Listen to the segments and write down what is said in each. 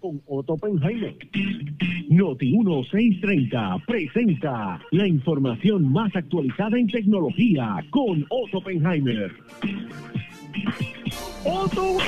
con Otto Oppenheimer. Noti 1630 presenta la información más actualizada en tecnología con Otto Oppenheimer. Otto,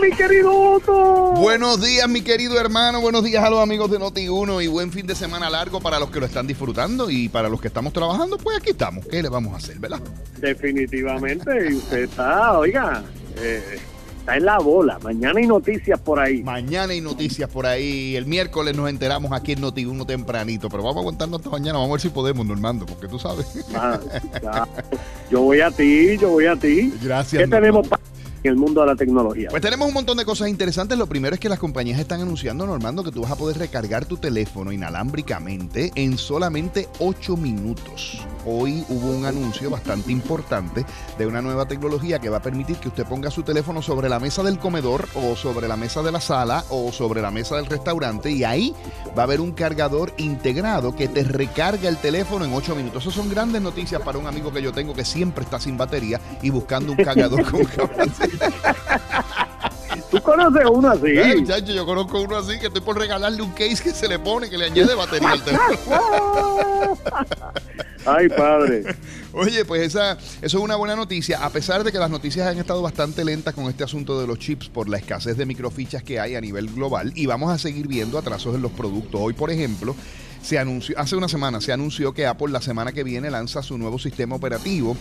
mi querido Otto. Buenos días, mi querido hermano. Buenos días a los amigos de Noti1 y buen fin de semana largo para los que lo están disfrutando y para los que estamos trabajando. Pues aquí estamos. ¿Qué le vamos a hacer, verdad? Definitivamente. Y usted está, oiga, eh, está en la bola. Mañana hay noticias por ahí. Mañana hay noticias por ahí. El miércoles nos enteramos aquí en Noti1 tempranito. Pero vamos a aguantarnos hasta mañana. Vamos a ver si podemos, Normando, porque tú sabes. Ah, claro. Yo voy a ti, yo voy a ti. Gracias. ¿Qué tenemos para en el mundo de la tecnología? Pues tenemos un montón de cosas interesantes. Lo primero es que las compañías están anunciando, Normando, que tú vas a poder recargar tu teléfono inalámbricamente en solamente 8 minutos. Hoy hubo un anuncio bastante importante de una nueva tecnología que va a permitir que usted ponga su teléfono sobre la mesa del comedor o sobre la mesa de la sala o sobre la mesa del restaurante y ahí va a haber un cargador integrado que te recarga el teléfono en 8 minutos. Esas son grandes noticias para un amigo que yo tengo que siempre está sin batería y buscando un cargador con capacidad. ¿Tú conoces uno así? Eh, muchacho, yo conozco uno así que estoy por regalarle un case que se le pone, que le añade batería al teléfono. Ay, padre. Oye, pues esa, eso es una buena noticia, a pesar de que las noticias han estado bastante lentas con este asunto de los chips por la escasez de microfichas que hay a nivel global y vamos a seguir viendo atrasos en los productos. Hoy, por ejemplo, se anunció, hace una semana se anunció que Apple la semana que viene lanza su nuevo sistema operativo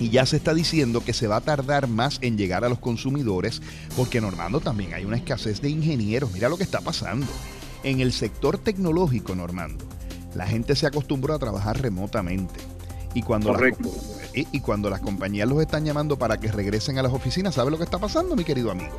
y ya se está diciendo que se va a tardar más en llegar a los consumidores porque Normando también hay una escasez de ingenieros. Mira lo que está pasando. En el sector tecnológico, Normando, la gente se acostumbró a trabajar remotamente. Y cuando, las, Correcto. y, y cuando las compañías los están llamando para que regresen a las oficinas, ¿sabe lo que está pasando, mi querido amigo?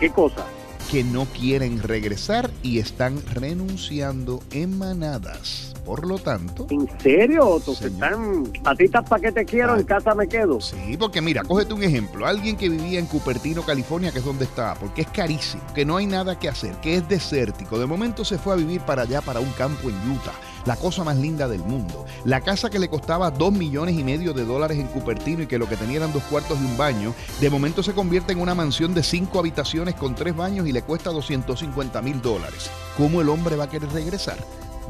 ¿Qué cosa? Que no quieren regresar y están renunciando en manadas. Por lo tanto, ¿En serio? Otto? Señor. están patitas para que te quiero, Ay. en casa me quedo. Sí, porque mira, cógete un ejemplo. Alguien que vivía en Cupertino, California, que es donde está, porque es carísimo, que no hay nada que hacer, que es desértico. De momento se fue a vivir para allá, para un campo en Utah. La cosa más linda del mundo. La casa que le costaba dos millones y medio de dólares en Cupertino y que lo que tenía eran dos cuartos y un baño, de momento se convierte en una mansión de cinco habitaciones con tres baños y le cuesta 250 mil dólares. ¿Cómo el hombre va a querer regresar?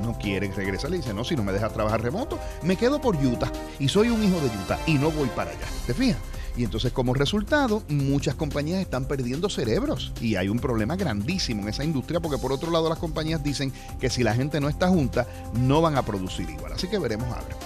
no quieren regresar. Le dicen, no, si no me dejas trabajar remoto, me quedo por Utah y soy un hijo de Utah y no voy para allá. ¿Te fijas? Y entonces como resultado, muchas compañías están perdiendo cerebros y hay un problema grandísimo en esa industria porque por otro lado las compañías dicen que si la gente no está junta, no van a producir igual. Así que veremos a ver.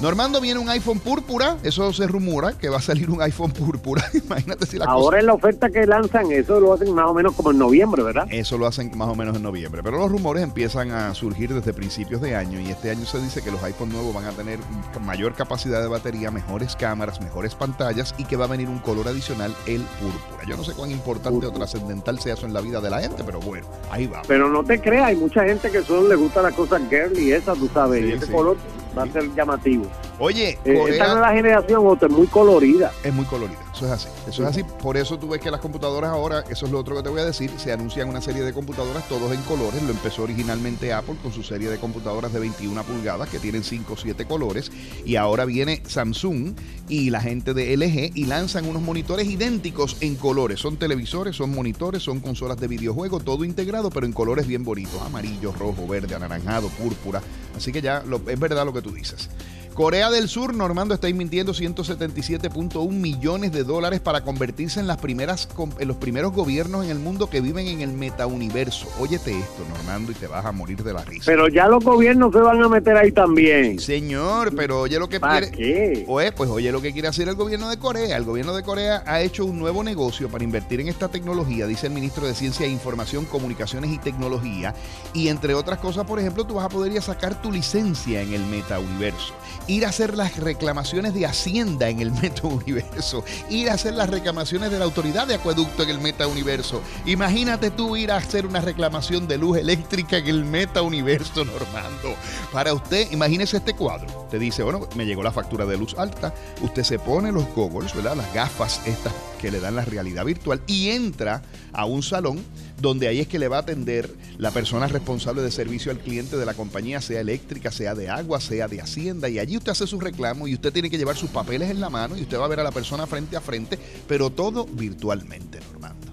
Normando viene un iPhone púrpura, eso se rumora que va a salir un iPhone púrpura. Imagínate si la cosa... Ahora en la oferta que lanzan, eso lo hacen más o menos como en noviembre, ¿verdad? Eso lo hacen más o menos en noviembre, pero los rumores empiezan a surgir desde principios de año y este año se dice que los iPhone nuevos van a tener mayor capacidad de batería, mejores cámaras, mejores pantallas y que va a venir un color adicional, el púrpura. Yo no sé cuán importante o trascendental sea eso en la vida de la gente, pero bueno, ahí va. Pero no te creas, hay mucha gente que solo le gusta las cosas girly y esas, tú sabes, Sí, y ese sí. color va a ser llamativo. Oye, Eh, esta Corea nueva generación, Otto, es muy colorida. es muy colorida, eso es así. Eso es así, por eso tú ves que las computadoras ahora, eso es lo otro que te voy a decir, se anuncian una serie de computadoras todos en colores. Lo empezó originalmente Apple con su serie de computadoras de 21 pulgadas que tienen 5 o 7 colores. Y ahora viene Samsung y la gente de LG y lanzan unos monitores idénticos en colores. Son televisores, son monitores, son consolas de videojuego, todo integrado, pero en colores bien bonitos: amarillo, rojo, verde, anaranjado, púrpura. Así que ya lo- es verdad lo que tú dices. Corea del Sur, Normando, está invirtiendo 177.1 millones de dólares para convertirse en las primeras en los primeros gobiernos en el mundo que viven en el metauniverso. Óyete esto, Normando, y te vas a morir de la risa. Pero ya los gobiernos se van a meter ahí también. Señor, pero oye lo que ¿Para quiere. qué? Oye, pues oye lo que quiere hacer el gobierno de Corea. El gobierno de Corea ha hecho un nuevo negocio para invertir en esta tecnología, dice el ministro de Ciencia e Información, Comunicaciones y Tecnología. Y entre otras cosas, por ejemplo, tú vas a poder ir a sacar tu licencia en el metauniverso. Ir a hacer las reclamaciones de Hacienda en el metauniverso. Ir a hacer las reclamaciones de la autoridad de acueducto en el metauniverso. Imagínate tú ir a hacer una reclamación de luz eléctrica en el metauniverso, Normando. Para usted, imagínese este cuadro. Te dice, bueno, me llegó la factura de luz alta. Usted se pone los goggles, ¿verdad? Las gafas estas que le dan la realidad virtual y entra a un salón donde ahí es que le va a atender la persona responsable de servicio al cliente de la compañía, sea eléctrica, sea de agua, sea de hacienda, y allí usted hace su reclamo y usted tiene que llevar sus papeles en la mano y usted va a ver a la persona frente a frente, pero todo virtualmente, Normando.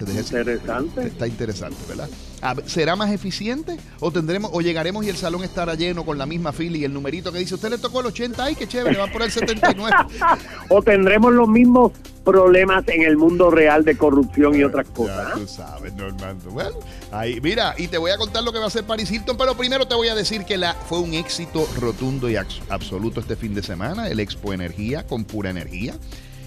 Interesante. Está interesante, ¿verdad? ¿Será más eficiente? ¿O tendremos, o llegaremos y el salón estará lleno con la misma fila y el numerito que dice, usted le tocó el 80, ay, qué chévere, va por el 79? O tendremos los mismos problemas en el mundo real de corrupción y otras cosas. Ya ¿ah? tú sabes, Normando. Bueno, ahí, mira, y te voy a contar lo que va a hacer Paris Hilton, pero primero te voy a decir que la, fue un éxito rotundo y abs- absoluto este fin de semana, el Expo Energía con Pura Energía.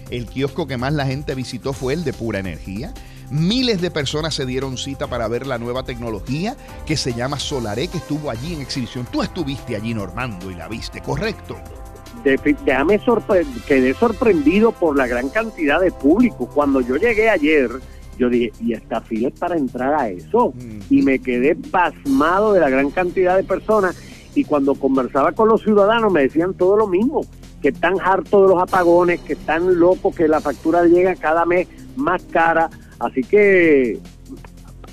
El kiosco que más la gente visitó fue el de Pura Energía. Miles de personas se dieron cita para ver la nueva tecnología que se llama Solaré, que estuvo allí en exhibición. Tú estuviste allí, Normando, y la viste, ¿correcto? De- déjame sorpre- quedé sorprendido por la gran cantidad de público. Cuando yo llegué ayer, yo dije, ¿y esta fila es para entrar a eso? Mm. Y me quedé pasmado de la gran cantidad de personas. Y cuando conversaba con los ciudadanos me decían todo lo mismo, que están hartos de los apagones, que están locos, que la factura llega cada mes más cara. Así que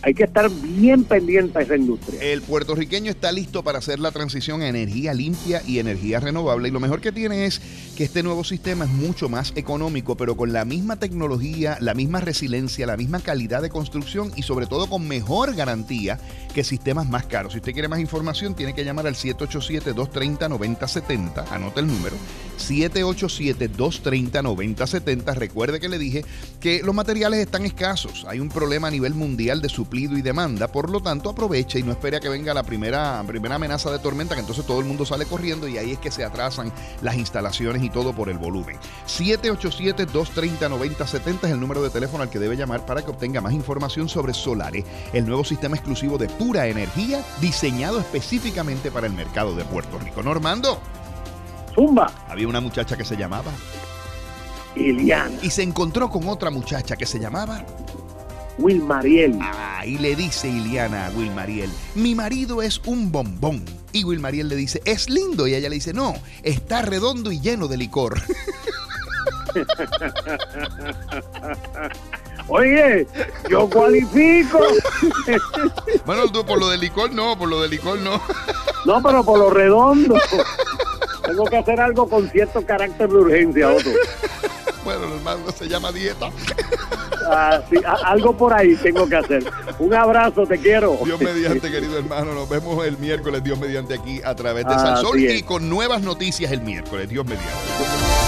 hay que estar bien pendiente a esa industria. El puertorriqueño está listo para hacer la transición a energía limpia y energía renovable. Y lo mejor que tiene es que este nuevo sistema es mucho más económico, pero con la misma tecnología, la misma resiliencia, la misma calidad de construcción y sobre todo con mejor garantía que sistemas más caros. Si usted quiere más información, tiene que llamar al 787-230-9070. Anota el número. 787-230-9070. Recuerde que le dije que los materiales están escasos. Hay un problema a nivel mundial de suplido y demanda. Por lo tanto, aproveche y no espere a que venga la primera, primera amenaza de tormenta, que entonces todo el mundo sale corriendo y ahí es que se atrasan las instalaciones y todo por el volumen. 787-230-9070 es el número de teléfono al que debe llamar para que obtenga más información sobre Solare, el nuevo sistema exclusivo de pura energía diseñado específicamente para el mercado de Puerto Rico. Normando, Zumba, había una muchacha que se llamaba Iliana, y se encontró con otra muchacha que se llamaba Wilmariel. Ah, y le dice Iliana a Wilmariel, mi marido es un bombón. Y Wilmariel le dice, es lindo. Y ella le dice, no, está redondo y lleno de licor. Oye, yo cualifico. bueno, tú por lo de licor no, por lo de licor no. No, pero por lo redondo. Tengo que hacer algo con cierto carácter de urgencia, Otto. bueno, hermano, se llama dieta. Ah, sí, algo por ahí tengo que hacer. Un abrazo, te quiero. Dios mediante, querido hermano, nos vemos el miércoles, Dios mediante aquí a través de Así Salsol y con nuevas noticias el miércoles, Dios mediante.